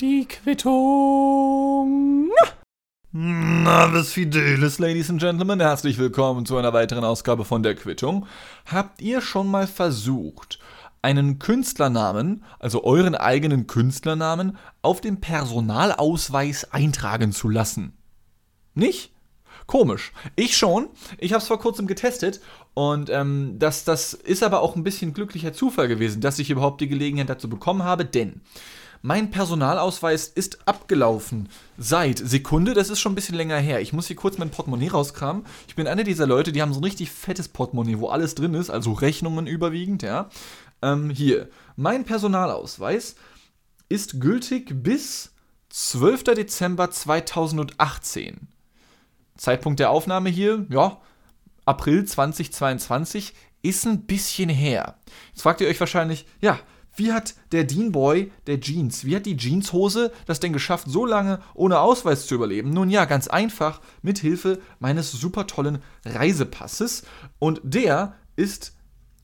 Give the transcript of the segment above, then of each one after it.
Die Quittung. Navis Fidelis, Ladies and Gentlemen, herzlich willkommen zu einer weiteren Ausgabe von der Quittung. Habt ihr schon mal versucht, einen Künstlernamen, also euren eigenen Künstlernamen, auf dem Personalausweis eintragen zu lassen? Nicht? Komisch. Ich schon. Ich habe es vor kurzem getestet und ähm, das, das ist aber auch ein bisschen glücklicher Zufall gewesen, dass ich überhaupt die Gelegenheit dazu bekommen habe, denn mein Personalausweis ist abgelaufen. Seit Sekunde, das ist schon ein bisschen länger her. Ich muss hier kurz mein Portemonnaie rauskramen. Ich bin einer dieser Leute, die haben so ein richtig fettes Portemonnaie, wo alles drin ist, also Rechnungen überwiegend, ja. Ähm, hier, mein Personalausweis ist gültig bis 12. Dezember 2018. Zeitpunkt der Aufnahme hier, ja, April 2022, ist ein bisschen her. Jetzt fragt ihr euch wahrscheinlich, ja, wie hat der Dean Boy der Jeans, wie hat die Jeanshose das denn geschafft, so lange ohne Ausweis zu überleben? Nun ja, ganz einfach, mit Hilfe meines super tollen Reisepasses. Und der ist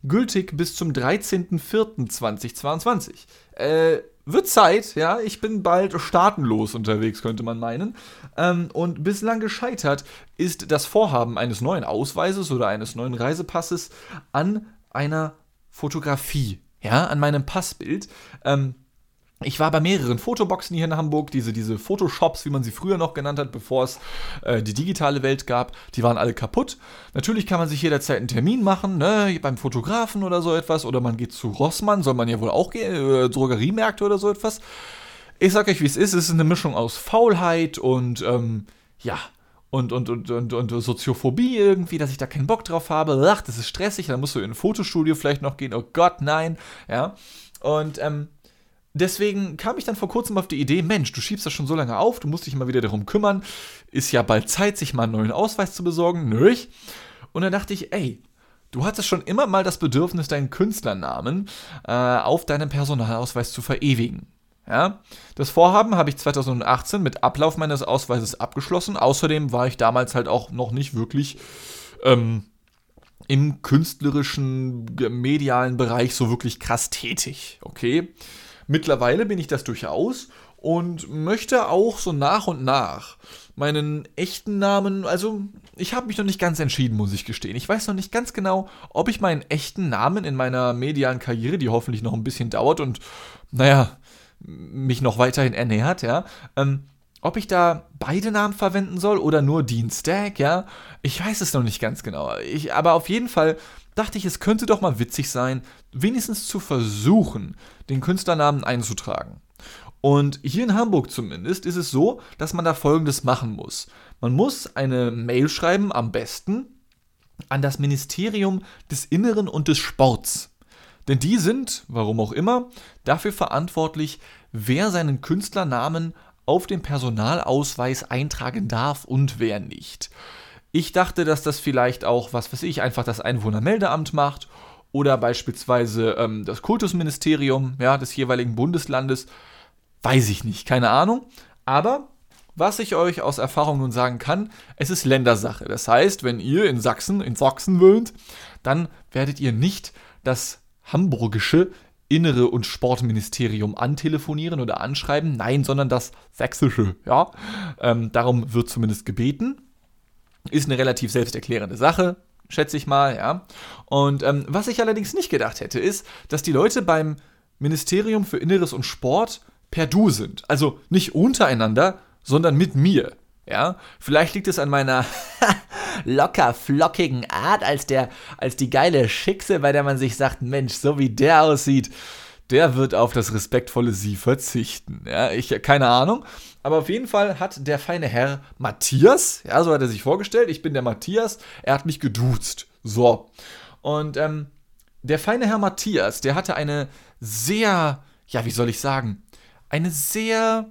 gültig bis zum 13.04.2022. Äh, wird Zeit, ja, ich bin bald staatenlos unterwegs, könnte man meinen. Ähm, und bislang gescheitert ist das Vorhaben eines neuen Ausweises oder eines neuen Reisepasses an einer Fotografie, ja, an meinem Passbild. Ähm, ich war bei mehreren Fotoboxen hier in Hamburg, diese, diese Photoshops, wie man sie früher noch genannt hat, bevor es äh, die digitale Welt gab, die waren alle kaputt. Natürlich kann man sich jederzeit einen Termin machen, ne, beim Fotografen oder so etwas, oder man geht zu Rossmann, soll man ja wohl auch gehen, äh, Drogeriemärkte oder so etwas. Ich sag euch, wie es ist, es ist eine Mischung aus Faulheit und, ähm, ja, und, und, und, und, und Soziophobie irgendwie, dass ich da keinen Bock drauf habe. Ach, das ist stressig, dann musst du in ein Fotostudio vielleicht noch gehen. Oh Gott, nein. Ja. Und ähm, deswegen kam ich dann vor kurzem auf die Idee, Mensch, du schiebst das schon so lange auf, du musst dich mal wieder darum kümmern. Ist ja bald Zeit, sich mal einen neuen Ausweis zu besorgen. Nö. Und dann dachte ich, ey, du hattest schon immer mal das Bedürfnis, deinen Künstlernamen äh, auf deinem Personalausweis zu verewigen. Ja, das Vorhaben habe ich 2018 mit Ablauf meines Ausweises abgeschlossen. Außerdem war ich damals halt auch noch nicht wirklich ähm, im künstlerischen, medialen Bereich so wirklich krass tätig. Okay. Mittlerweile bin ich das durchaus und möchte auch so nach und nach meinen echten Namen, also ich habe mich noch nicht ganz entschieden, muss ich gestehen. Ich weiß noch nicht ganz genau, ob ich meinen echten Namen in meiner medialen Karriere, die hoffentlich noch ein bisschen dauert und naja, mich noch weiterhin ernährt, ja, ähm, ob ich da beide Namen verwenden soll oder nur Dean Stack, ja, ich weiß es noch nicht ganz genau. Ich, aber auf jeden Fall dachte ich, es könnte doch mal witzig sein, wenigstens zu versuchen, den Künstlernamen einzutragen. Und hier in Hamburg zumindest ist es so, dass man da folgendes machen muss. Man muss eine Mail schreiben, am besten an das Ministerium des Inneren und des Sports. Denn die sind, warum auch immer, dafür verantwortlich, wer seinen Künstlernamen auf dem Personalausweis eintragen darf und wer nicht. Ich dachte, dass das vielleicht auch, was weiß ich, einfach das Einwohnermeldeamt macht oder beispielsweise ähm, das Kultusministerium ja, des jeweiligen Bundeslandes. Weiß ich nicht, keine Ahnung. Aber was ich euch aus Erfahrung nun sagen kann, es ist Ländersache. Das heißt, wenn ihr in Sachsen, in Sachsen wohnt, dann werdet ihr nicht das hamburgische Innere- und Sportministerium antelefonieren oder anschreiben. Nein, sondern das sächsische. Ja, ähm, darum wird zumindest gebeten. Ist eine relativ selbsterklärende Sache, schätze ich mal. Ja. Und ähm, was ich allerdings nicht gedacht hätte, ist, dass die Leute beim Ministerium für Inneres und Sport per Du sind. Also nicht untereinander, sondern mit mir. Ja, vielleicht liegt es an meiner locker flockigen Art als der als die geile Schickse, bei der man sich sagt, Mensch, so wie der aussieht, der wird auf das respektvolle Sie verzichten. Ja, ich keine Ahnung, aber auf jeden Fall hat der feine Herr Matthias, ja, so hat er sich vorgestellt, ich bin der Matthias, er hat mich geduzt. So. Und ähm, der feine Herr Matthias, der hatte eine sehr, ja, wie soll ich sagen, eine sehr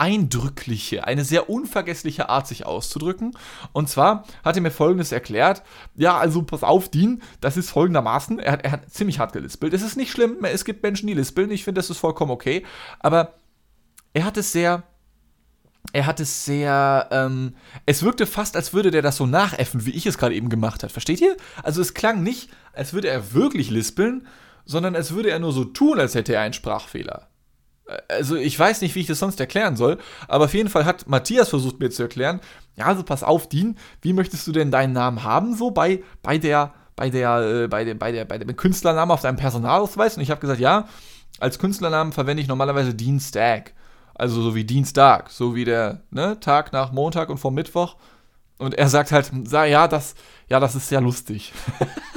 eindrückliche, eine sehr unvergessliche Art, sich auszudrücken. Und zwar hat er mir folgendes erklärt: Ja, also pass auf, Dean, das ist folgendermaßen. Er hat, er hat ziemlich hart gelispelt. Es ist nicht schlimm, es gibt Menschen, die lispeln. Ich finde, das ist vollkommen okay. Aber er hat es sehr. Er hat es sehr, ähm, es wirkte fast, als würde der das so nachäffen, wie ich es gerade eben gemacht habe. Versteht ihr? Also es klang nicht, als würde er wirklich lispeln, sondern als würde er nur so tun, als hätte er einen Sprachfehler. Also ich weiß nicht, wie ich das sonst erklären soll, aber auf jeden Fall hat Matthias versucht mir zu erklären, ja, also pass auf, Dean, wie möchtest du denn deinen Namen haben, so bei, bei der, bei der, äh, bei der, bei der, bei dem Künstlernamen auf deinem Personalausweis? Und ich habe gesagt, ja, als Künstlernamen verwende ich normalerweise Dean Stag. Also so wie Dienstag, so wie der ne, Tag nach Montag und vor Mittwoch. Und er sagt halt, ja, das, ja, das ist sehr lustig.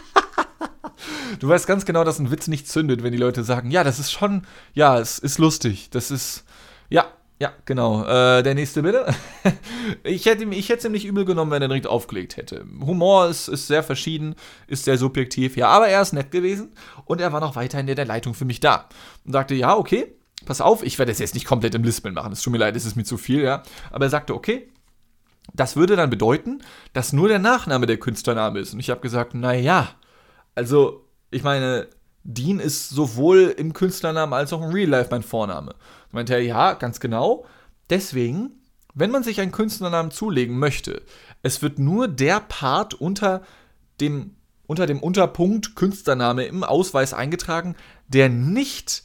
du weißt ganz genau, dass ein Witz nicht zündet, wenn die Leute sagen, ja, das ist schon, ja, es ist lustig. Das ist, ja, ja, genau. Äh, der nächste bitte. ich hätte ich es ihm nicht übel genommen, wenn er direkt aufgelegt hätte. Humor ist, ist sehr verschieden, ist sehr subjektiv, ja, aber er ist nett gewesen und er war noch weiterhin in der Leitung für mich da. Und sagte, ja, okay, pass auf, ich werde es jetzt nicht komplett im Lispeln machen, es tut mir leid, es ist mir zu viel, ja. Aber er sagte, okay, das würde dann bedeuten, dass nur der Nachname der Künstlername ist. Und ich habe gesagt, naja, also, ich meine, Dean ist sowohl im Künstlernamen als auch im Real Life mein Vorname. Und meinte er, ja, ganz genau. Deswegen, wenn man sich einen Künstlernamen zulegen möchte, es wird nur der Part unter dem, unter dem Unterpunkt Künstlername im Ausweis eingetragen, der nicht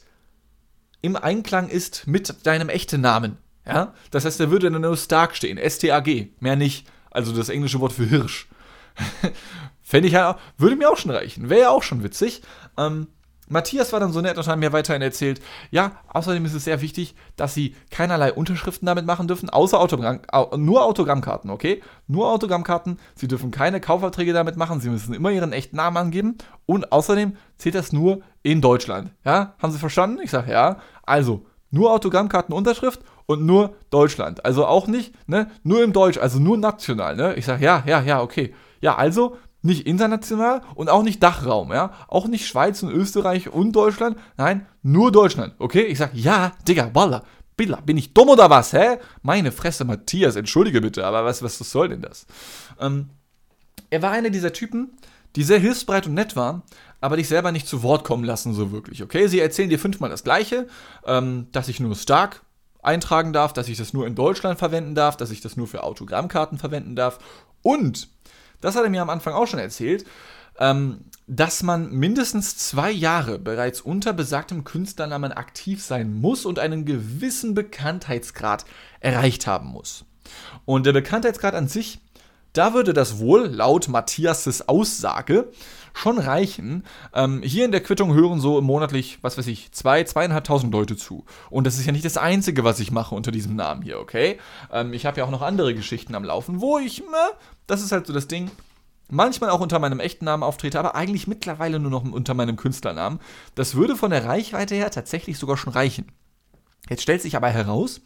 im Einklang ist mit deinem echten Namen. Ja? Das heißt, da würde dann nur Stark stehen, S-T-A-G, mehr nicht. Also das englische Wort für Hirsch. Fände ich ja, würde mir auch schon reichen. Wäre ja auch schon witzig. Ähm, Matthias war dann so nett und hat mir weiterhin erzählt, ja, außerdem ist es sehr wichtig, dass sie keinerlei Unterschriften damit machen dürfen, außer Autogramm, nur Autogrammkarten, okay? Nur Autogrammkarten, sie dürfen keine Kaufverträge damit machen, sie müssen immer ihren echten Namen angeben und außerdem zählt das nur in Deutschland. Ja, haben Sie verstanden? Ich sage ja. Also, nur Autogrammkarten, Unterschrift und nur Deutschland. Also auch nicht, ne, nur im Deutsch, also nur national, ne? Ich sage ja, ja, ja, okay. Ja, also nicht international und auch nicht Dachraum, ja? Auch nicht Schweiz und Österreich und Deutschland. Nein, nur Deutschland, okay? Ich sag, ja, Digga, Walla, Billa, bin ich dumm oder was, hä? Meine Fresse, Matthias, entschuldige bitte, aber was, was soll denn das? Ähm, er war einer dieser Typen, die sehr hilfsbereit und nett waren, aber dich selber nicht zu Wort kommen lassen, so wirklich, okay? Sie erzählen dir fünfmal das Gleiche, ähm, dass ich nur Stark eintragen darf, dass ich das nur in Deutschland verwenden darf, dass ich das nur für Autogrammkarten verwenden darf und das hat er mir am Anfang auch schon erzählt, ähm, dass man mindestens zwei Jahre bereits unter besagtem Künstlernamen aktiv sein muss und einen gewissen Bekanntheitsgrad erreicht haben muss. Und der Bekanntheitsgrad an sich, da würde das wohl, laut Matthias' Aussage, schon reichen. Ähm, hier in der Quittung hören so monatlich, was weiß ich, zwei, zweieinhalbtausend Leute zu. Und das ist ja nicht das Einzige, was ich mache unter diesem Namen hier, okay? Ähm, ich habe ja auch noch andere Geschichten am Laufen, wo ich, ne, das ist halt so das Ding, manchmal auch unter meinem echten Namen auftrete, aber eigentlich mittlerweile nur noch unter meinem Künstlernamen. Das würde von der Reichweite her tatsächlich sogar schon reichen. Jetzt stellt sich aber heraus,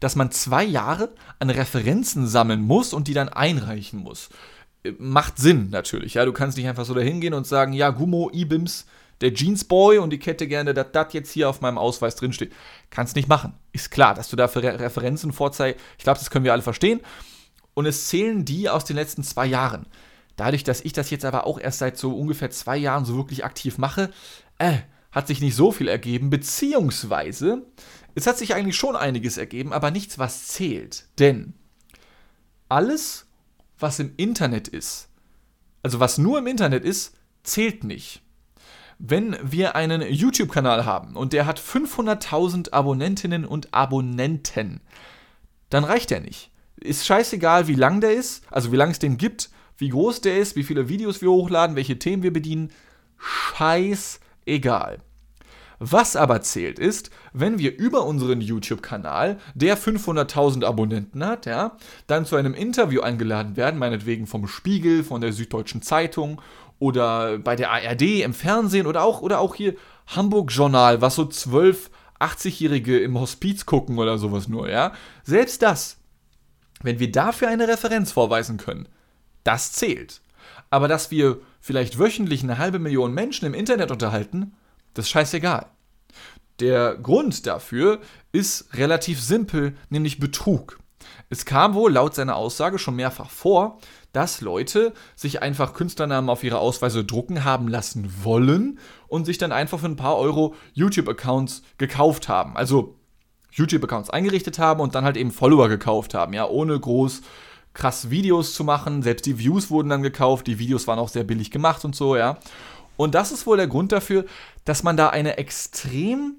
dass man zwei Jahre an Referenzen sammeln muss und die dann einreichen muss macht Sinn natürlich. Ja, du kannst nicht einfach so dahin gehen und sagen, ja, Gummo, Ibims, der Jeansboy und ich hätte gerne, dass das jetzt hier auf meinem Ausweis drinsteht. Kannst nicht machen. Ist klar, dass du dafür Re Referenzen vorzeigst. Ich glaube, das können wir alle verstehen. Und es zählen die aus den letzten zwei Jahren. Dadurch, dass ich das jetzt aber auch erst seit so ungefähr zwei Jahren so wirklich aktiv mache, äh, hat sich nicht so viel ergeben, beziehungsweise es hat sich eigentlich schon einiges ergeben, aber nichts, was zählt. Denn alles, was im Internet ist, also was nur im Internet ist, zählt nicht. Wenn wir einen YouTube-Kanal haben und der hat 500.000 Abonnentinnen und Abonnenten, dann reicht der nicht. Ist scheißegal, wie lang der ist, also wie lang es den gibt, wie groß der ist, wie viele Videos wir hochladen, welche Themen wir bedienen. Scheißegal. Was aber zählt ist, wenn wir über unseren YouTube-Kanal, der 500.000 Abonnenten hat, ja, dann zu einem Interview eingeladen werden, meinetwegen vom Spiegel, von der Süddeutschen Zeitung oder bei der ARD im Fernsehen oder auch, oder auch hier Hamburg Journal, was so 12, 80-Jährige im Hospiz gucken oder sowas nur, ja. Selbst das, wenn wir dafür eine Referenz vorweisen können, das zählt. Aber dass wir vielleicht wöchentlich eine halbe Million Menschen im Internet unterhalten, das ist scheißegal. Der Grund dafür ist relativ simpel, nämlich Betrug. Es kam wohl laut seiner Aussage schon mehrfach vor, dass Leute sich einfach Künstlernamen auf ihre Ausweise drucken haben lassen wollen und sich dann einfach für ein paar Euro YouTube-Accounts gekauft haben. Also YouTube-Accounts eingerichtet haben und dann halt eben Follower gekauft haben, ja, ohne groß krass Videos zu machen. Selbst die Views wurden dann gekauft, die Videos waren auch sehr billig gemacht und so, ja. Und das ist wohl der Grund dafür, dass man da eine extrem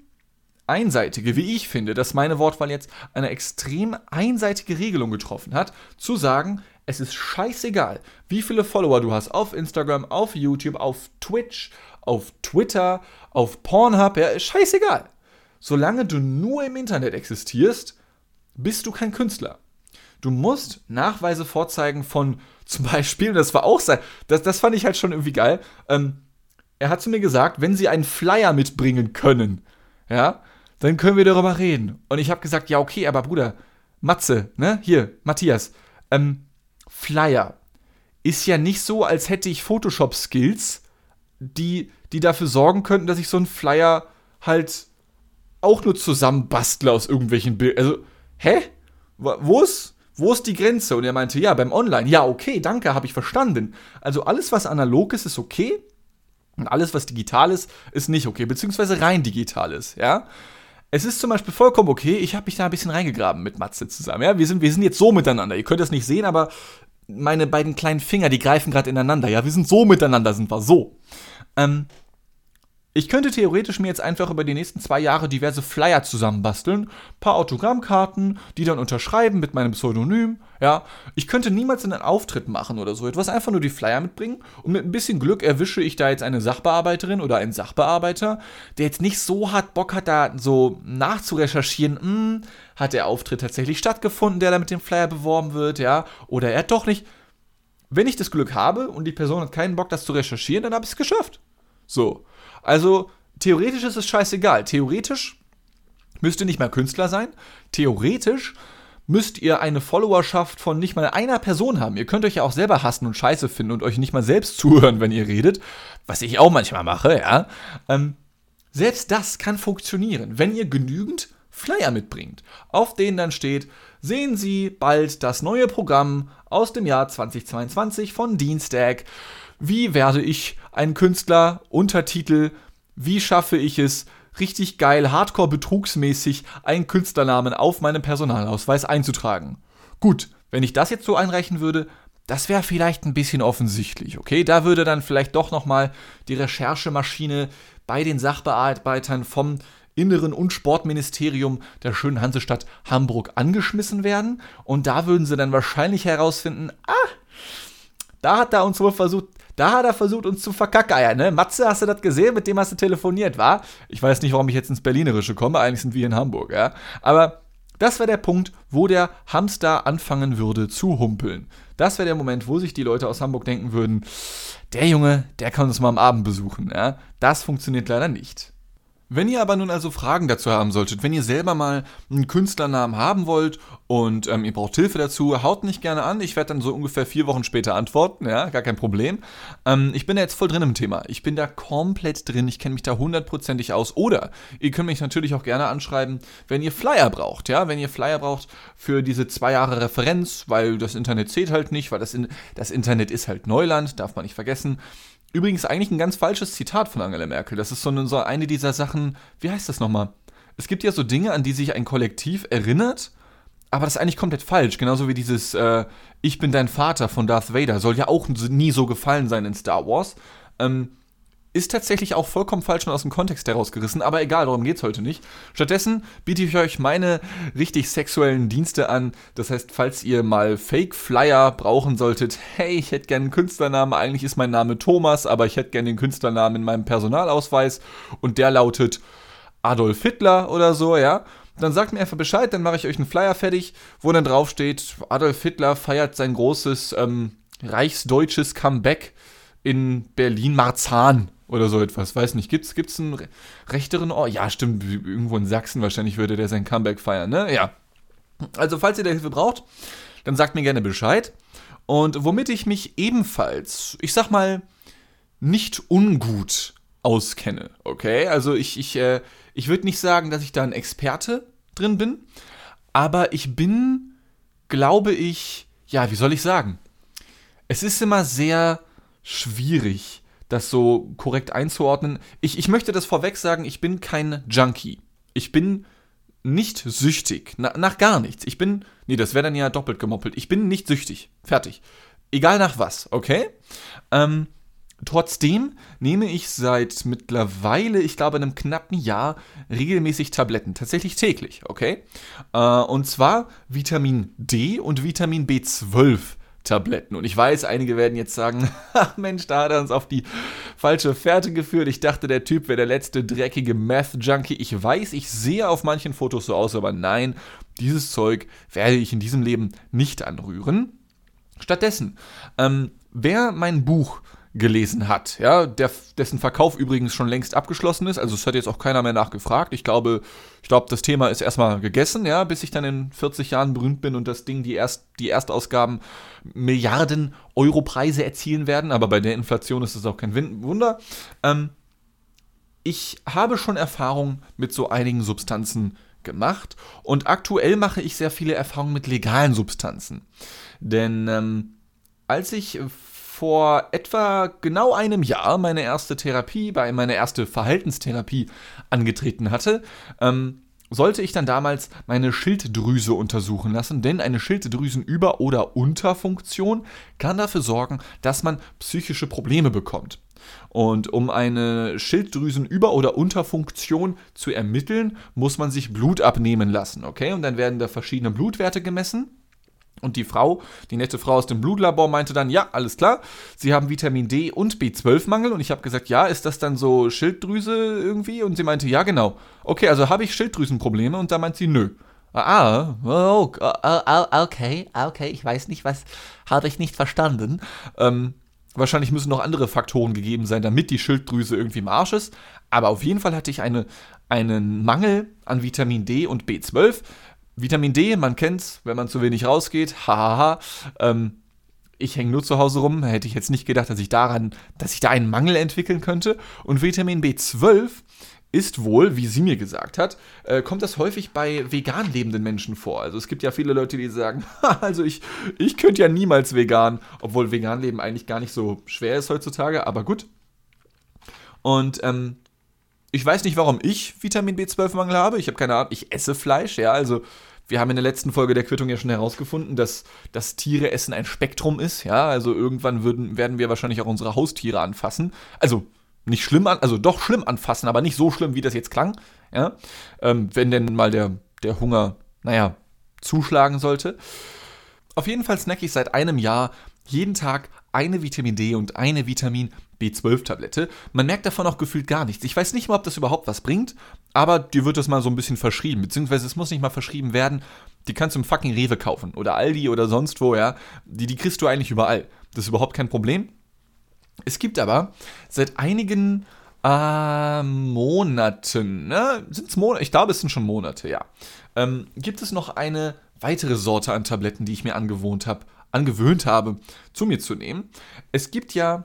einseitige, wie ich finde, dass meine Wortwahl jetzt eine extrem einseitige Regelung getroffen hat, zu sagen, es ist scheißegal, wie viele Follower du hast auf Instagram, auf YouTube, auf Twitch, auf Twitter, auf Pornhub, ja, ist scheißegal. Solange du nur im Internet existierst, bist du kein Künstler. Du musst Nachweise vorzeigen von zum Beispiel, das war auch sein, das, das fand ich halt schon irgendwie geil. Ähm, er hat zu mir gesagt, wenn sie einen Flyer mitbringen können, ja, dann können wir darüber reden. Und ich habe gesagt, ja, okay, aber Bruder, Matze, ne, hier, Matthias, ähm, Flyer ist ja nicht so, als hätte ich Photoshop-Skills, die, die dafür sorgen könnten, dass ich so einen Flyer halt auch nur zusammenbastle aus irgendwelchen Bildern. Also, hä? Wo ist, wo ist die Grenze? Und er meinte, ja, beim Online. Ja, okay, danke, habe ich verstanden. Also alles, was analog ist, ist okay. Und alles, was digital ist, ist nicht okay. Beziehungsweise rein digital ist, ja. Es ist zum Beispiel vollkommen okay, ich habe mich da ein bisschen reingegraben mit Matze zusammen. Ja, wir sind, wir sind jetzt so miteinander. Ihr könnt das nicht sehen, aber meine beiden kleinen Finger, die greifen gerade ineinander. Ja, wir sind so miteinander, sind wir so. Ähm, ich könnte theoretisch mir jetzt einfach über die nächsten zwei Jahre diverse Flyer zusammenbasteln, paar Autogrammkarten, die dann unterschreiben mit meinem Pseudonym. Ja, ich könnte niemals einen Auftritt machen oder so etwas, einfach nur die Flyer mitbringen und mit ein bisschen Glück erwische ich da jetzt eine Sachbearbeiterin oder einen Sachbearbeiter, der jetzt nicht so hart Bock hat, da so nachzurecherchieren, hm, hat der Auftritt tatsächlich stattgefunden, der da mit dem Flyer beworben wird, ja, oder er hat doch nicht. Wenn ich das Glück habe und die Person hat keinen Bock, das zu recherchieren, dann habe ich es geschafft. So. Also, theoretisch ist es scheißegal. Theoretisch müsst ihr nicht mehr Künstler sein. Theoretisch müsst ihr eine Followerschaft von nicht mal einer Person haben. Ihr könnt euch ja auch selber hassen und scheiße finden und euch nicht mal selbst zuhören, wenn ihr redet. Was ich auch manchmal mache, ja. Ähm, selbst das kann funktionieren, wenn ihr genügend Flyer mitbringt, auf denen dann steht, sehen Sie bald das neue Programm aus dem Jahr 2022 von Dienstag. Wie werde ich ein Künstler? Untertitel. Wie schaffe ich es, richtig geil, hardcore betrugsmäßig einen Künstlernamen auf meinem Personalausweis einzutragen? Gut, wenn ich das jetzt so einreichen würde, das wäre vielleicht ein bisschen offensichtlich, okay? Da würde dann vielleicht doch nochmal die Recherchemaschine bei den Sachbearbeitern vom Inneren- und Sportministerium der schönen Hansestadt Hamburg angeschmissen werden. Und da würden sie dann wahrscheinlich herausfinden, ah, da hat er uns wohl versucht, da hat er versucht, uns zu verkackeiern, ne? Matze, hast du das gesehen? Mit dem hast du telefoniert, war? Ich weiß nicht, warum ich jetzt ins Berlinerische komme. Eigentlich sind wir in Hamburg, ja? Aber das wäre der Punkt, wo der Hamster anfangen würde zu humpeln. Das wäre der Moment, wo sich die Leute aus Hamburg denken würden, der Junge, der kann uns mal am Abend besuchen. Ja? Das funktioniert leider nicht. Wenn ihr aber nun also Fragen dazu haben solltet, wenn ihr selber mal einen Künstlernamen haben wollt und ähm, ihr braucht Hilfe dazu, haut mich gerne an. Ich werde dann so ungefähr vier Wochen später antworten, ja, gar kein Problem. Ähm, ich bin da jetzt voll drin im Thema. Ich bin da komplett drin. Ich kenne mich da hundertprozentig aus. Oder ihr könnt mich natürlich auch gerne anschreiben, wenn ihr Flyer braucht, ja, wenn ihr Flyer braucht für diese zwei Jahre Referenz, weil das Internet zählt halt nicht, weil das, in, das Internet ist halt Neuland, darf man nicht vergessen. Übrigens eigentlich ein ganz falsches Zitat von Angela Merkel. Das ist so eine, so eine dieser Sachen, wie heißt das nochmal? Es gibt ja so Dinge, an die sich ein Kollektiv erinnert, aber das ist eigentlich komplett falsch. Genauso wie dieses äh, Ich bin dein Vater von Darth Vader soll ja auch nie so gefallen sein in Star Wars. Ähm, ist tatsächlich auch vollkommen falsch und aus dem Kontext herausgerissen, aber egal, darum geht es heute nicht. Stattdessen biete ich euch meine richtig sexuellen Dienste an. Das heißt, falls ihr mal Fake-Flyer brauchen solltet, hey, ich hätte gerne einen Künstlernamen, eigentlich ist mein Name Thomas, aber ich hätte gerne den Künstlernamen in meinem Personalausweis und der lautet Adolf Hitler oder so, ja. Dann sagt mir einfach Bescheid, dann mache ich euch einen Flyer fertig, wo dann drauf steht, Adolf Hitler feiert sein großes ähm, reichsdeutsches Comeback in Berlin-Marzahn oder so etwas. Weiß nicht, gibt's, gibt's einen rechteren Ort? Ja, stimmt, irgendwo in Sachsen wahrscheinlich würde der sein Comeback feiern, ne? Ja. Also, falls ihr da Hilfe braucht, dann sagt mir gerne Bescheid. Und womit ich mich ebenfalls, ich sag mal, nicht ungut auskenne, okay? Also ich, ich, äh, ich würde nicht sagen, dass ich da ein Experte drin bin, aber ich bin, glaube ich, ja, wie soll ich sagen? Es ist immer sehr schwierig, das so korrekt einzuordnen. Ich, ich möchte das vorweg sagen, ich bin kein Junkie. Ich bin nicht süchtig. Na, nach gar nichts. Ich bin. Nee, das wäre dann ja doppelt gemoppelt. Ich bin nicht süchtig. Fertig. Egal nach was, okay? Ähm, Trotzdem nehme ich seit mittlerweile, ich glaube, einem knappen Jahr regelmäßig Tabletten. Tatsächlich täglich, okay? Äh, und zwar Vitamin D und Vitamin B12 Tabletten. Und ich weiß, einige werden jetzt sagen, ach Mensch, da hat er uns auf die falsche Fährte geführt. Ich dachte, der Typ wäre der letzte dreckige Meth-Junkie. Ich weiß, ich sehe auf manchen Fotos so aus, aber nein, dieses Zeug werde ich in diesem Leben nicht anrühren. Stattdessen, ähm, wer mein Buch gelesen hat, ja, der, dessen Verkauf übrigens schon längst abgeschlossen ist, also es hat jetzt auch keiner mehr nachgefragt. Ich glaube, ich glaube, das Thema ist erstmal gegessen, ja, bis ich dann in 40 Jahren berühmt bin und das Ding die, Erst, die Erstausgaben Milliarden Euro Preise erzielen werden, aber bei der Inflation ist das auch kein Wunder. Ähm, ich habe schon Erfahrung mit so einigen Substanzen gemacht und aktuell mache ich sehr viele Erfahrungen mit legalen Substanzen. Denn ähm, als ich vor etwa genau einem Jahr meine erste Therapie, bei meine erste Verhaltenstherapie angetreten hatte, ähm, sollte ich dann damals meine Schilddrüse untersuchen lassen, denn eine Schilddrüsenüber- oder Unterfunktion kann dafür sorgen, dass man psychische Probleme bekommt. Und um eine Schilddrüsenüber- oder Unterfunktion zu ermitteln, muss man sich Blut abnehmen lassen, okay? Und dann werden da verschiedene Blutwerte gemessen. Und die Frau, die nette Frau aus dem Blutlabor, meinte dann, ja, alles klar, Sie haben Vitamin D und B12-Mangel. Und ich habe gesagt, ja, ist das dann so Schilddrüse irgendwie? Und sie meinte, ja, genau. Okay, also habe ich Schilddrüsenprobleme? Und da meint sie, nö. Ah, oh, okay, okay, ich weiß nicht, was habe ich nicht verstanden. Ähm, Wahrscheinlich müssen noch andere Faktoren gegeben sein, damit die Schilddrüse irgendwie im Arsch ist. Aber auf jeden Fall hatte ich eine, einen Mangel an Vitamin D und B12. Vitamin D, man kennt's, wenn man zu wenig rausgeht. Hahaha. Ähm, ich hänge nur zu Hause rum. Hätte ich jetzt nicht gedacht, dass ich daran, dass ich da einen Mangel entwickeln könnte. Und Vitamin B12 ist wohl, wie sie mir gesagt hat, äh, kommt das häufig bei vegan lebenden Menschen vor. Also es gibt ja viele Leute, die sagen, also ich, ich könnte ja niemals vegan, obwohl vegan leben eigentlich gar nicht so schwer ist heutzutage, aber gut. Und ähm, ich weiß nicht, warum ich Vitamin B12-Mangel habe. Ich habe keine Ahnung, ich esse Fleisch, ja, also wir haben in der letzten Folge der Quittung ja schon herausgefunden, dass das Tiereessen ein Spektrum ist, ja, also irgendwann würden, werden wir wahrscheinlich auch unsere Haustiere anfassen. Also nicht schlimm an, also doch schlimm anfassen, aber nicht so schlimm, wie das jetzt klang. Ja? Ähm, wenn denn mal der, der Hunger, naja, zuschlagen sollte. Auf jeden Fall snack ich seit einem Jahr jeden Tag eine Vitamin D und eine Vitamin B12-Tablette. Man merkt davon auch gefühlt gar nichts. Ich weiß nicht mal, ob das überhaupt was bringt, aber dir wird das mal so ein bisschen verschrieben. Beziehungsweise es muss nicht mal verschrieben werden. Die kannst du im fucking Rewe kaufen oder Aldi oder sonst wo, ja. Die, die kriegst du eigentlich überall. Das ist überhaupt kein Problem. Es gibt aber seit einigen äh, Monaten, ne? Sind es Monate? Ich glaube, es sind schon Monate, ja. Ähm, gibt es noch eine weitere Sorte an Tabletten, die ich mir angewohnt habe, angewöhnt habe, zu mir zu nehmen. Es gibt ja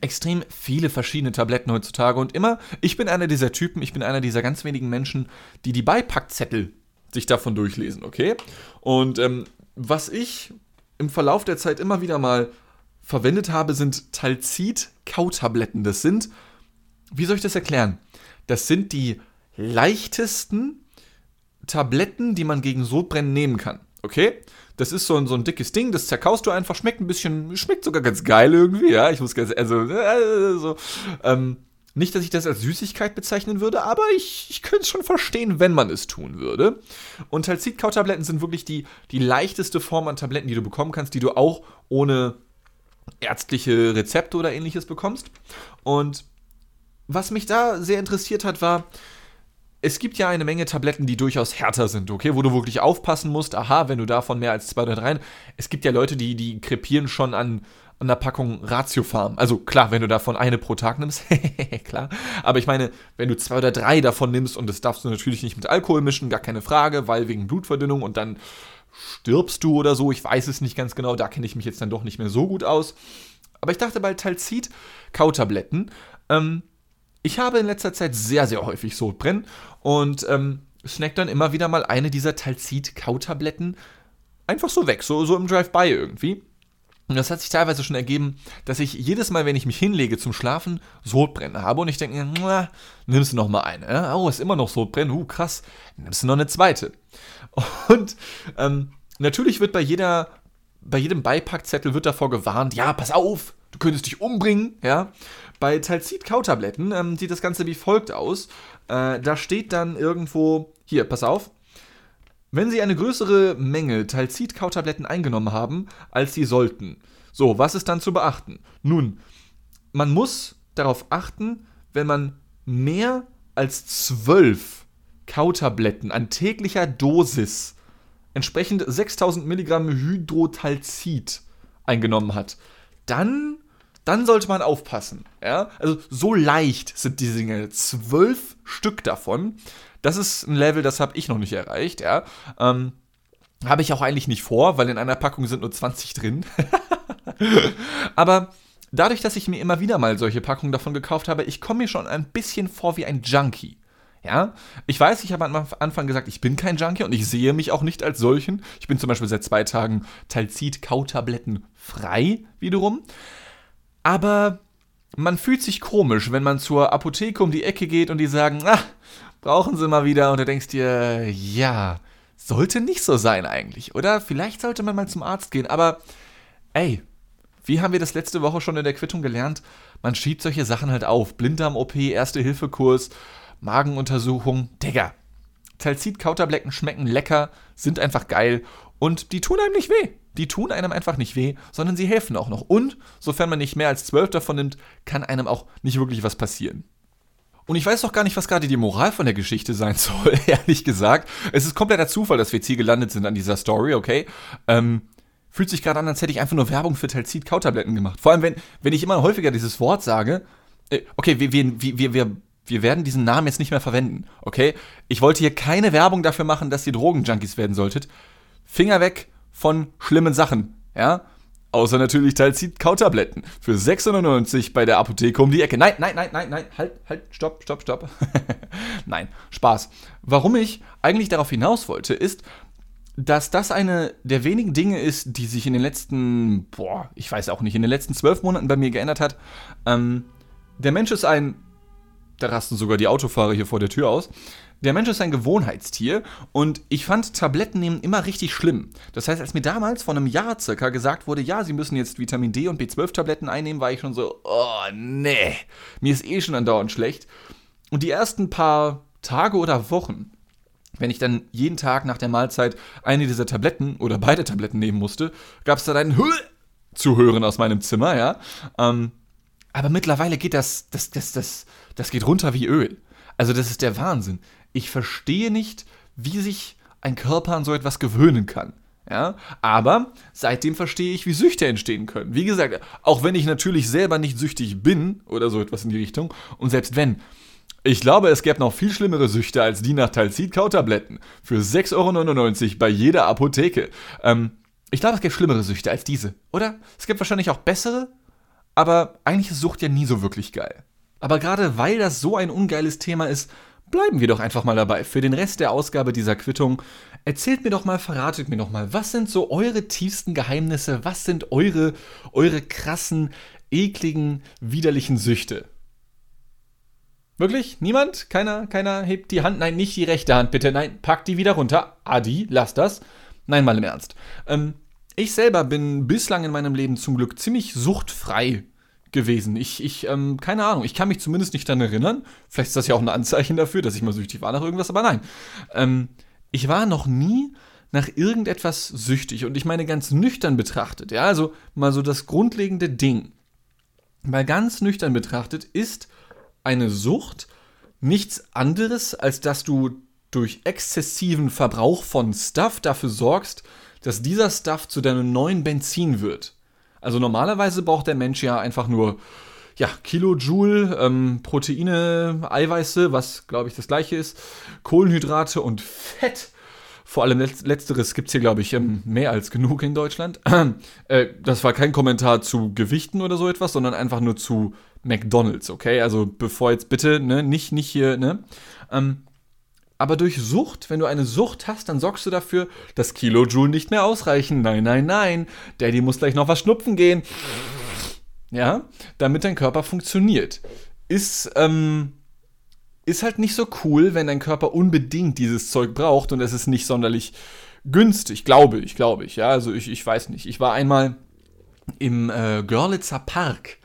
extrem viele verschiedene Tabletten heutzutage und immer, ich bin einer dieser Typen, ich bin einer dieser ganz wenigen Menschen, die die Beipackzettel sich davon durchlesen, okay? Und ähm, was ich im Verlauf der Zeit immer wieder mal verwendet habe, sind Talzid-Kautabletten. Das sind, wie soll ich das erklären? Das sind die leichtesten Tabletten, die man gegen Sodbrennen nehmen kann. Okay? Das ist so ein, so ein dickes Ding, das zerkaust du einfach, schmeckt ein bisschen, schmeckt sogar ganz geil irgendwie, ja. Ich muss ganz, also, äh, so, ähm, nicht, dass ich das als Süßigkeit bezeichnen würde, aber ich, ich könnte es schon verstehen, wenn man es tun würde. Und Talzid-Kautabletten sind wirklich die, die leichteste Form an Tabletten, die du bekommen kannst, die du auch ohne ärztliche Rezepte oder ähnliches bekommst. Und was mich da sehr interessiert hat, war, es gibt ja eine Menge Tabletten, die durchaus härter sind, okay, wo du wirklich aufpassen musst. Aha, wenn du davon mehr als zwei oder drei. Es gibt ja Leute, die, die krepieren schon an, an der Packung Ratiofarm. Also klar, wenn du davon eine pro Tag nimmst, klar. Aber ich meine, wenn du zwei oder drei davon nimmst und das darfst du natürlich nicht mit Alkohol mischen, gar keine Frage, weil wegen Blutverdünnung und dann stirbst du oder so. Ich weiß es nicht ganz genau, da kenne ich mich jetzt dann doch nicht mehr so gut aus. Aber ich dachte bei Talzid, Kautabletten. Ähm, ich habe in letzter Zeit sehr, sehr häufig Sodbrennen und ähm, snack dann immer wieder mal eine dieser Talzid-Kautabletten einfach so weg, so, so im Drive-By irgendwie. Und das hat sich teilweise schon ergeben, dass ich jedes Mal, wenn ich mich hinlege zum Schlafen, Sodbrennen habe und ich denke, na, nimmst du noch mal eine. Oh, ist immer noch Sodbrennen. Uh, krass. Nimmst du noch eine zweite. Und ähm, natürlich wird bei jeder bei jedem Beipackzettel wird davor gewarnt, ja, pass auf, du könntest dich umbringen, ja. Bei Talzid-Kautabletten ähm, sieht das Ganze wie folgt aus. Äh, da steht dann irgendwo, hier, pass auf, wenn Sie eine größere Menge Talzid-Kautabletten eingenommen haben, als Sie sollten. So, was ist dann zu beachten? Nun, man muss darauf achten, wenn man mehr als zwölf Kautabletten an täglicher Dosis, entsprechend 6000 Milligramm Hydrotalzid, eingenommen hat, dann, dann sollte man aufpassen. Ja? Also so leicht sind diese Dinge. Zwölf Stück davon. Das ist ein Level, das habe ich noch nicht erreicht. Ja? Ähm, habe ich auch eigentlich nicht vor, weil in einer Packung sind nur 20 drin. Aber dadurch, dass ich mir immer wieder mal solche Packungen davon gekauft habe, ich komme mir schon ein bisschen vor wie ein Junkie. Ja, ich weiß, ich habe am Anfang gesagt, ich bin kein Junkie und ich sehe mich auch nicht als solchen. Ich bin zum Beispiel seit zwei Tagen Talzid-Kautabletten frei wiederum. Aber man fühlt sich komisch, wenn man zur Apotheke um die Ecke geht und die sagen, ah, brauchen Sie mal wieder. Und du denkst dir, ja, sollte nicht so sein eigentlich. Oder vielleicht sollte man mal zum Arzt gehen. Aber, ey, wie haben wir das letzte Woche schon in der Quittung gelernt? Man schiebt solche Sachen halt auf. Blinddarm-OP, Erste-Hilfe-Kurs Magenuntersuchung. Digga, Talzid-Kautablecken schmecken lecker, sind einfach geil und die tun einem nicht weh. Die tun einem einfach nicht weh, sondern sie helfen auch noch. Und, sofern man nicht mehr als zwölf davon nimmt, kann einem auch nicht wirklich was passieren. Und ich weiß doch gar nicht, was gerade die Moral von der Geschichte sein soll, ehrlich gesagt. Es ist kompletter Zufall, dass wir jetzt hier gelandet sind an dieser Story, okay? Ähm, fühlt sich gerade an, als hätte ich einfach nur Werbung für Talzid-Kautabletten gemacht. Vor allem, wenn, wenn ich immer häufiger dieses Wort sage, äh, okay, wir, wir, wir, wir wir werden diesen Namen jetzt nicht mehr verwenden, okay? Ich wollte hier keine Werbung dafür machen, dass ihr Drogenjunkies werden solltet. Finger weg von schlimmen Sachen, ja? Außer natürlich Talzid Kautabletten für 6,99 bei der Apotheke um die Ecke. Nein, nein, nein, nein, nein, halt, halt, stopp, stopp, stopp. nein, Spaß. Warum ich eigentlich darauf hinaus wollte, ist, dass das eine der wenigen Dinge ist, die sich in den letzten, boah, ich weiß auch nicht, in den letzten zwölf Monaten bei mir geändert hat. Ähm, der Mensch ist ein da rasten sogar die Autofahrer hier vor der Tür aus. Der Mensch ist ein Gewohnheitstier und ich fand Tabletten nehmen immer richtig schlimm. Das heißt, als mir damals vor einem Jahr circa gesagt wurde, ja, Sie müssen jetzt Vitamin D und B12-Tabletten einnehmen, war ich schon so, oh nee, mir ist eh schon andauernd schlecht. Und die ersten paar Tage oder Wochen, wenn ich dann jeden Tag nach der Mahlzeit eine dieser Tabletten oder beide Tabletten nehmen musste, gab es dann ein Hüll zu hören aus meinem Zimmer, ja. Ähm, aber mittlerweile geht das, das, das, das, das geht runter wie Öl. Also das ist der Wahnsinn. Ich verstehe nicht, wie sich ein Körper an so etwas gewöhnen kann. Ja, aber seitdem verstehe ich, wie Süchte entstehen können. Wie gesagt, auch wenn ich natürlich selber nicht süchtig bin oder so etwas in die Richtung, und selbst wenn, ich glaube, es gäbe noch viel schlimmere Süchte als die nach Talzid-Kautabletten. Für 6,99 Euro bei jeder Apotheke. Ähm, ich glaube, es gäbe schlimmere Süchte als diese, oder? Es gibt wahrscheinlich auch bessere, aber eigentlich ist Sucht ja nie so wirklich geil. Aber gerade weil das so ein ungeiles Thema ist, bleiben wir doch einfach mal dabei. Für den Rest der Ausgabe dieser Quittung, erzählt mir doch mal, verratet mir doch mal, was sind so eure tiefsten Geheimnisse? Was sind eure, eure krassen, ekligen, widerlichen Süchte? Wirklich? Niemand? Keiner? Keiner hebt die Hand? Nein, nicht die rechte Hand, bitte. Nein, pack die wieder runter. Adi, lass das. Nein, mal im Ernst. Ähm, ich selber bin bislang in meinem Leben zum Glück ziemlich suchtfrei gewesen. Ich, ich, ähm, keine Ahnung, ich kann mich zumindest nicht daran erinnern. Vielleicht ist das ja auch ein Anzeichen dafür, dass ich mal süchtig war nach irgendwas, aber nein. Ähm, ich war noch nie nach irgendetwas süchtig und ich meine ganz nüchtern betrachtet, ja, also mal so das grundlegende Ding. Mal ganz nüchtern betrachtet ist eine Sucht nichts anderes, als dass du durch exzessiven Verbrauch von Stuff dafür sorgst, dass dieser Stuff zu deinem neuen Benzin wird. Also normalerweise braucht der Mensch ja einfach nur ja, Kilojoule, ähm, Proteine, Eiweiße, was glaube ich das gleiche ist, Kohlenhydrate und Fett. Vor allem letzteres gibt es hier, glaube ich, ähm, mehr als genug in Deutschland. äh, das war kein Kommentar zu Gewichten oder so etwas, sondern einfach nur zu McDonalds, okay? Also bevor jetzt bitte, ne, nicht, nicht hier, ne? Ähm, aber durch Sucht, wenn du eine Sucht hast, dann sorgst du dafür, dass Kilojoule nicht mehr ausreichen. Nein, nein, nein. Daddy muss gleich noch was schnupfen gehen. Ja, damit dein Körper funktioniert. Ist, ähm, ist halt nicht so cool, wenn dein Körper unbedingt dieses Zeug braucht und es ist nicht sonderlich günstig, glaube ich, glaube ich. Ja, also ich, ich weiß nicht. Ich war einmal im äh, Görlitzer Park.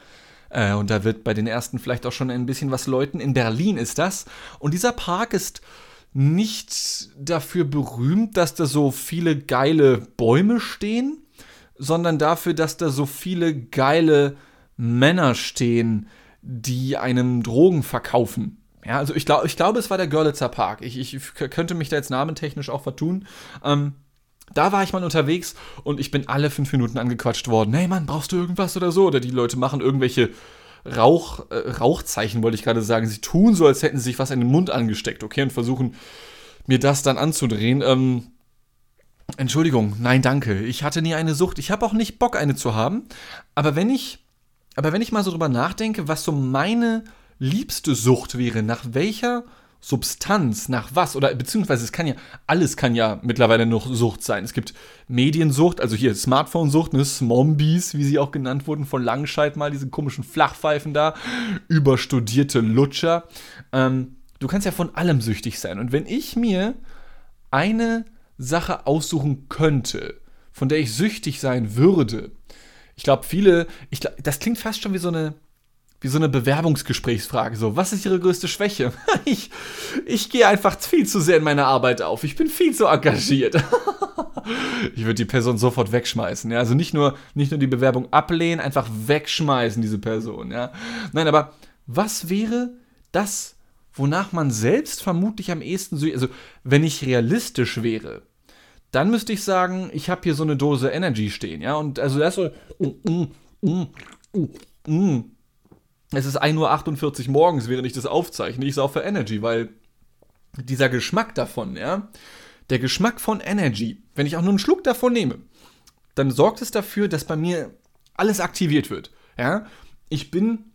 Äh, und da wird bei den ersten vielleicht auch schon ein bisschen was läuten. In Berlin ist das. Und dieser Park ist nicht dafür berühmt, dass da so viele geile Bäume stehen, sondern dafür, dass da so viele geile Männer stehen, die einem Drogen verkaufen. Ja, also ich, glaub, ich glaube, es war der Görlitzer Park. Ich, ich könnte mich da jetzt namentechnisch auch vertun. Ähm, da war ich mal unterwegs und ich bin alle fünf Minuten angequatscht worden. Hey Mann, brauchst du irgendwas oder so? Oder die Leute machen irgendwelche Rauch, äh, Rauchzeichen, wollte ich gerade sagen. Sie tun so, als hätten sie sich was in den Mund angesteckt, okay? Und versuchen mir das dann anzudrehen. Ähm, Entschuldigung, nein, danke. Ich hatte nie eine Sucht. Ich habe auch nicht Bock, eine zu haben. Aber wenn ich, aber wenn ich mal so drüber nachdenke, was so meine liebste Sucht wäre, nach welcher Substanz, nach was, oder beziehungsweise es kann ja, alles kann ja mittlerweile noch Sucht sein. Es gibt Mediensucht, also hier Smartphone-Sucht, ne, Smombies, wie sie auch genannt wurden, von Langscheid mal, diese komischen Flachpfeifen da, überstudierte Lutscher. Ähm, du kannst ja von allem süchtig sein. Und wenn ich mir eine Sache aussuchen könnte, von der ich süchtig sein würde, ich glaube, viele, ich glaub, das klingt fast schon wie so eine wie so eine Bewerbungsgesprächsfrage. So, was ist Ihre größte Schwäche? ich, ich gehe einfach viel zu sehr in meine Arbeit auf. Ich bin viel zu engagiert. ich würde die Person sofort wegschmeißen. Ja? Also nicht nur, nicht nur die Bewerbung ablehnen, einfach wegschmeißen, diese Person. Ja? Nein, aber was wäre das, wonach man selbst vermutlich am ehesten so. Also, wenn ich realistisch wäre, dann müsste ich sagen, ich habe hier so eine Dose Energy stehen, ja, und also das so, mm, mm, mm, mm es ist 1.48 Uhr morgens, während ich das aufzeichne. Ich saufe Energy, weil dieser Geschmack davon, ja, der Geschmack von Energy, wenn ich auch nur einen Schluck davon nehme, dann sorgt es dafür, dass bei mir alles aktiviert wird. Ja, ich bin,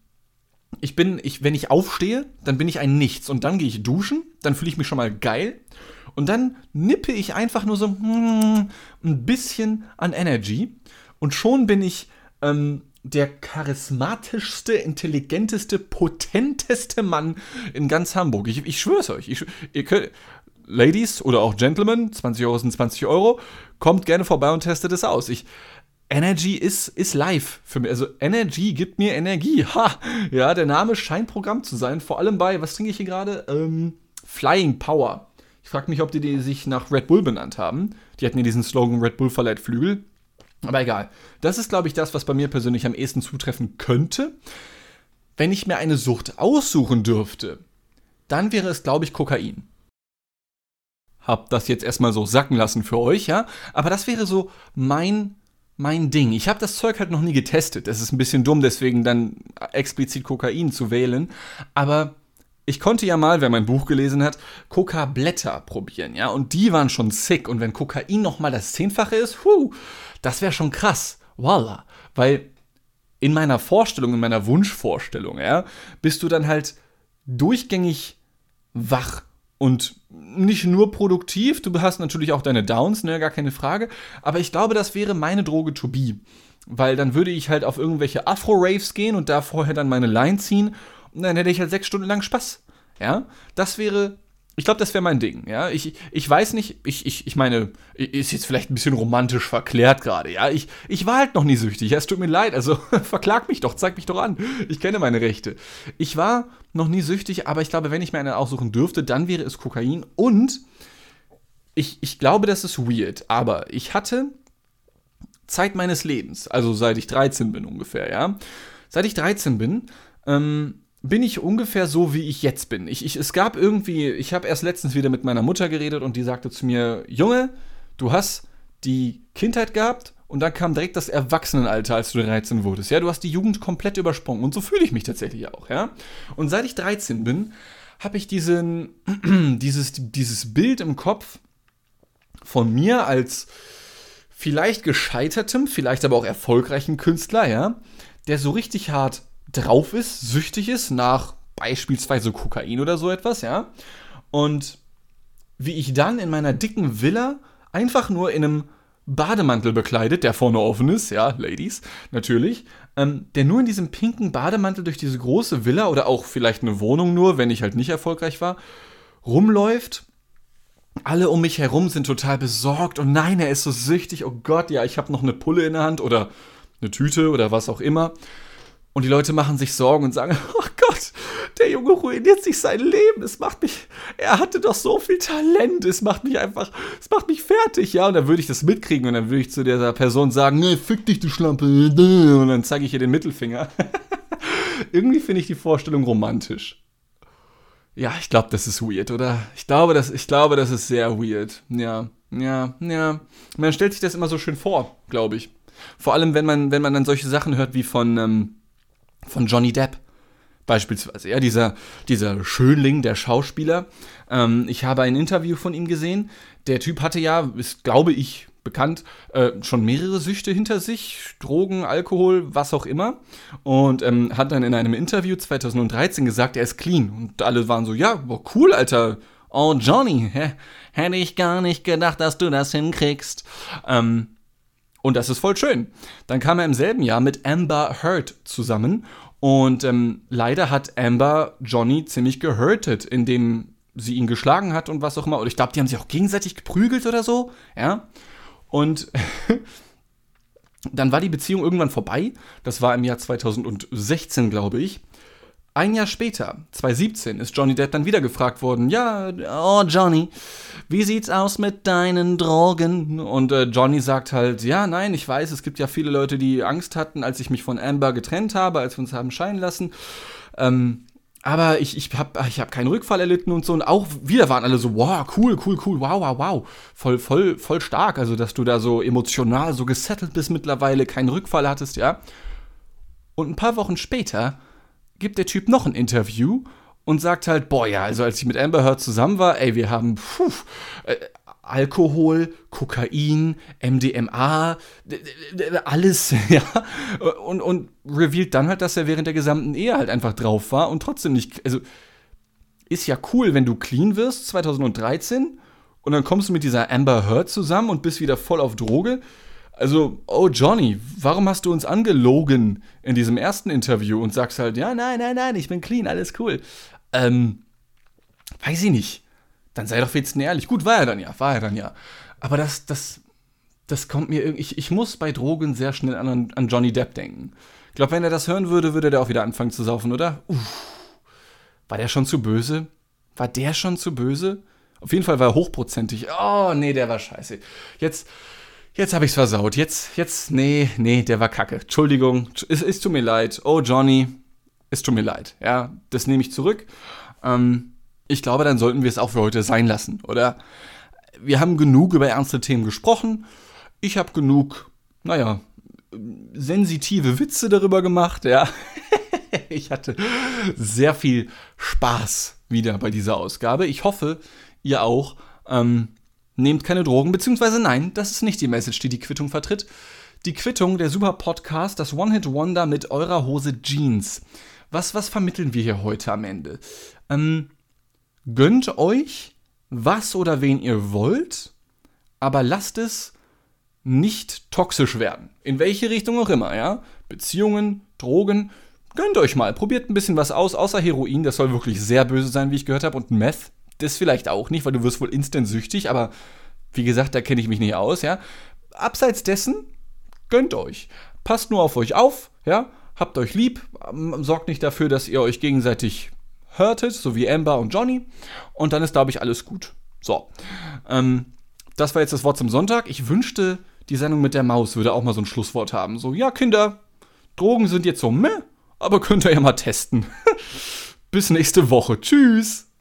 ich bin, ich, wenn ich aufstehe, dann bin ich ein Nichts und dann gehe ich duschen, dann fühle ich mich schon mal geil und dann nippe ich einfach nur so mm, ein bisschen an Energy und schon bin ich ähm, der charismatischste, intelligenteste, potenteste Mann in ganz Hamburg. Ich, ich schwör's euch. Ich, ihr könnt, Ladies oder auch Gentlemen, 20 Euro sind 20 Euro, kommt gerne vorbei und testet es aus. Ich, Energy ist, ist live für mich. Also Energy gibt mir Energie. Ha! Ja, der Name scheint Programm zu sein. Vor allem bei, was trinke ich hier gerade? Ähm, Flying Power. Ich frage mich, ob die, die sich nach Red Bull benannt haben. Die hatten ja diesen Slogan Red Bull verleiht Flügel. Aber egal. Das ist, glaube ich, das, was bei mir persönlich am ehesten zutreffen könnte. Wenn ich mir eine Sucht aussuchen dürfte, dann wäre es, glaube ich, Kokain. Hab das jetzt erstmal so sacken lassen für euch, ja. Aber das wäre so mein, mein Ding. Ich habe das Zeug halt noch nie getestet. Das ist ein bisschen dumm, deswegen dann explizit Kokain zu wählen. Aber ich konnte ja mal, wer mein Buch gelesen hat, Coca-Blätter probieren, ja. Und die waren schon sick. Und wenn Kokain nochmal das Zehnfache ist, huh, das wäre schon krass. Voila. Weil in meiner Vorstellung, in meiner Wunschvorstellung, ja, bist du dann halt durchgängig wach und nicht nur produktiv, du hast natürlich auch deine Downs, ne, gar keine Frage, aber ich glaube, das wäre meine Droge to be, weil dann würde ich halt auf irgendwelche Afro-Raves gehen und da vorher dann meine Line ziehen und dann hätte ich halt sechs Stunden lang Spaß, ja, das wäre ich glaube, das wäre mein Ding, ja. Ich, ich weiß nicht, ich, ich, ich meine, ist jetzt vielleicht ein bisschen romantisch verklärt gerade, ja. Ich, ich war halt noch nie süchtig, ja, es tut mir leid, also verklag mich doch, zeig mich doch an. Ich kenne meine Rechte. Ich war noch nie süchtig, aber ich glaube, wenn ich mir eine aussuchen dürfte, dann wäre es Kokain und ich, ich glaube, das ist weird, aber ich hatte Zeit meines Lebens, also seit ich 13 bin ungefähr, ja. Seit ich 13 bin, ähm, bin ich ungefähr so, wie ich jetzt bin. Ich, ich, es gab irgendwie, ich habe erst letztens wieder mit meiner Mutter geredet und die sagte zu mir, Junge, du hast die Kindheit gehabt und dann kam direkt das Erwachsenenalter, als du 13 wurdest. Ja, du hast die Jugend komplett übersprungen und so fühle ich mich tatsächlich auch, ja. Und seit ich 13 bin, habe ich diesen, dieses, dieses Bild im Kopf von mir als vielleicht gescheitertem, vielleicht aber auch erfolgreichen Künstler, ja, der so richtig hart drauf ist, süchtig ist nach beispielsweise Kokain oder so etwas, ja. Und wie ich dann in meiner dicken Villa einfach nur in einem Bademantel bekleidet, der vorne offen ist, ja, Ladies, natürlich, ähm, der nur in diesem pinken Bademantel durch diese große Villa oder auch vielleicht eine Wohnung nur, wenn ich halt nicht erfolgreich war, rumläuft alle um mich herum sind total besorgt und nein, er ist so süchtig. Oh Gott, ja, ich habe noch eine Pulle in der Hand oder eine Tüte oder was auch immer. Und die Leute machen sich Sorgen und sagen, oh Gott, der Junge ruiniert sich sein Leben. Es macht mich, er hatte doch so viel Talent. Es macht mich einfach, es macht mich fertig, ja. Und dann würde ich das mitkriegen und dann würde ich zu dieser Person sagen, ne, fick dich, du Schlampe. Und dann zeige ich ihr den Mittelfinger. Irgendwie finde ich die Vorstellung romantisch. Ja, ich glaube, das ist weird, oder? Ich glaube, das, ich glaube, das ist sehr weird. Ja, ja, ja. Man stellt sich das immer so schön vor, glaube ich. Vor allem, wenn man, wenn man dann solche Sachen hört wie von, ähm, von Johnny Depp. Beispielsweise, ja, dieser, dieser Schönling, der Schauspieler. Ähm, ich habe ein Interview von ihm gesehen. Der Typ hatte ja, ist, glaube ich, bekannt, äh, schon mehrere Süchte hinter sich, Drogen, Alkohol, was auch immer. Und ähm, hat dann in einem Interview 2013 gesagt, er ist clean. Und alle waren so, ja, boah, cool, Alter. Oh, Johnny, hä? hätte ich gar nicht gedacht, dass du das hinkriegst. Ähm, und das ist voll schön. Dann kam er im selben Jahr mit Amber Heard zusammen und ähm, leider hat Amber Johnny ziemlich gehurtet, indem sie ihn geschlagen hat und was auch immer. Oder ich glaube, die haben sich auch gegenseitig geprügelt oder so. Ja. Und dann war die Beziehung irgendwann vorbei. Das war im Jahr 2016, glaube ich. Ein Jahr später, 2017, ist Johnny Depp dann wieder gefragt worden, ja, oh Johnny, wie sieht's aus mit deinen Drogen? Und äh, Johnny sagt halt, ja, nein, ich weiß, es gibt ja viele Leute, die Angst hatten, als ich mich von Amber getrennt habe, als wir uns haben scheiden lassen. Ähm, aber ich, ich habe ich hab keinen Rückfall erlitten und so. Und auch wieder waren alle so, wow, cool, cool, cool, wow, wow, wow. Voll, voll, voll stark. Also, dass du da so emotional so gesettelt bist mittlerweile, keinen Rückfall hattest, ja. Und ein paar Wochen später gibt der Typ noch ein Interview und sagt halt, boah, ja, also als ich mit Amber Heard zusammen war, ey, wir haben puh, äh, Alkohol, Kokain, MDMA, alles, ja. Und, und revealed dann halt, dass er während der gesamten Ehe halt einfach drauf war und trotzdem nicht, also ist ja cool, wenn du clean wirst 2013 und dann kommst du mit dieser Amber Heard zusammen und bist wieder voll auf Droge. Also, oh Johnny, warum hast du uns angelogen in diesem ersten Interview und sagst halt, ja, nein, nein, nein, ich bin clean, alles cool. Ähm, weiß ich nicht. Dann sei doch wenigstens ehrlich. Gut, war er dann ja, war er dann ja. Aber das, das, das kommt mir irgendwie, ich, ich muss bei Drogen sehr schnell an, an Johnny Depp denken. Ich glaube, wenn er das hören würde, würde der auch wieder anfangen zu saufen, oder? Uff. War der schon zu böse? War der schon zu böse? Auf jeden Fall war er hochprozentig. Oh, nee, der war scheiße. Jetzt, Jetzt habe ich's versaut. Jetzt, jetzt, nee, nee, der war kacke. Entschuldigung, es, es tut mir leid. Oh, Johnny, es tut mir leid. Ja, das nehme ich zurück. Ähm, ich glaube, dann sollten wir es auch für heute sein lassen, oder? Wir haben genug über ernste Themen gesprochen. Ich habe genug, naja, sensitive Witze darüber gemacht, ja. ich hatte sehr viel Spaß wieder bei dieser Ausgabe. Ich hoffe, ihr auch. Ähm, Nehmt keine Drogen, beziehungsweise nein, das ist nicht die Message, die die Quittung vertritt. Die Quittung, der super Podcast, das One-Hit-Wonder mit eurer Hose Jeans. Was, was vermitteln wir hier heute am Ende? Ähm, gönnt euch was oder wen ihr wollt, aber lasst es nicht toxisch werden. In welche Richtung auch immer, ja? Beziehungen, Drogen, gönnt euch mal, probiert ein bisschen was aus, außer Heroin, das soll wirklich sehr böse sein, wie ich gehört habe, und Meth, das vielleicht auch nicht, weil du wirst wohl instant süchtig, aber wie gesagt, da kenne ich mich nicht aus, ja. Abseits dessen, gönnt euch. Passt nur auf euch auf, ja. Habt euch lieb, ähm, sorgt nicht dafür, dass ihr euch gegenseitig hörtet, so wie Amber und Johnny. Und dann ist, glaube ich, alles gut. So. Ähm, das war jetzt das Wort zum Sonntag. Ich wünschte, die Sendung mit der Maus würde auch mal so ein Schlusswort haben. So, ja, Kinder, Drogen sind jetzt so meh, aber könnt ihr ja mal testen. Bis nächste Woche. Tschüss.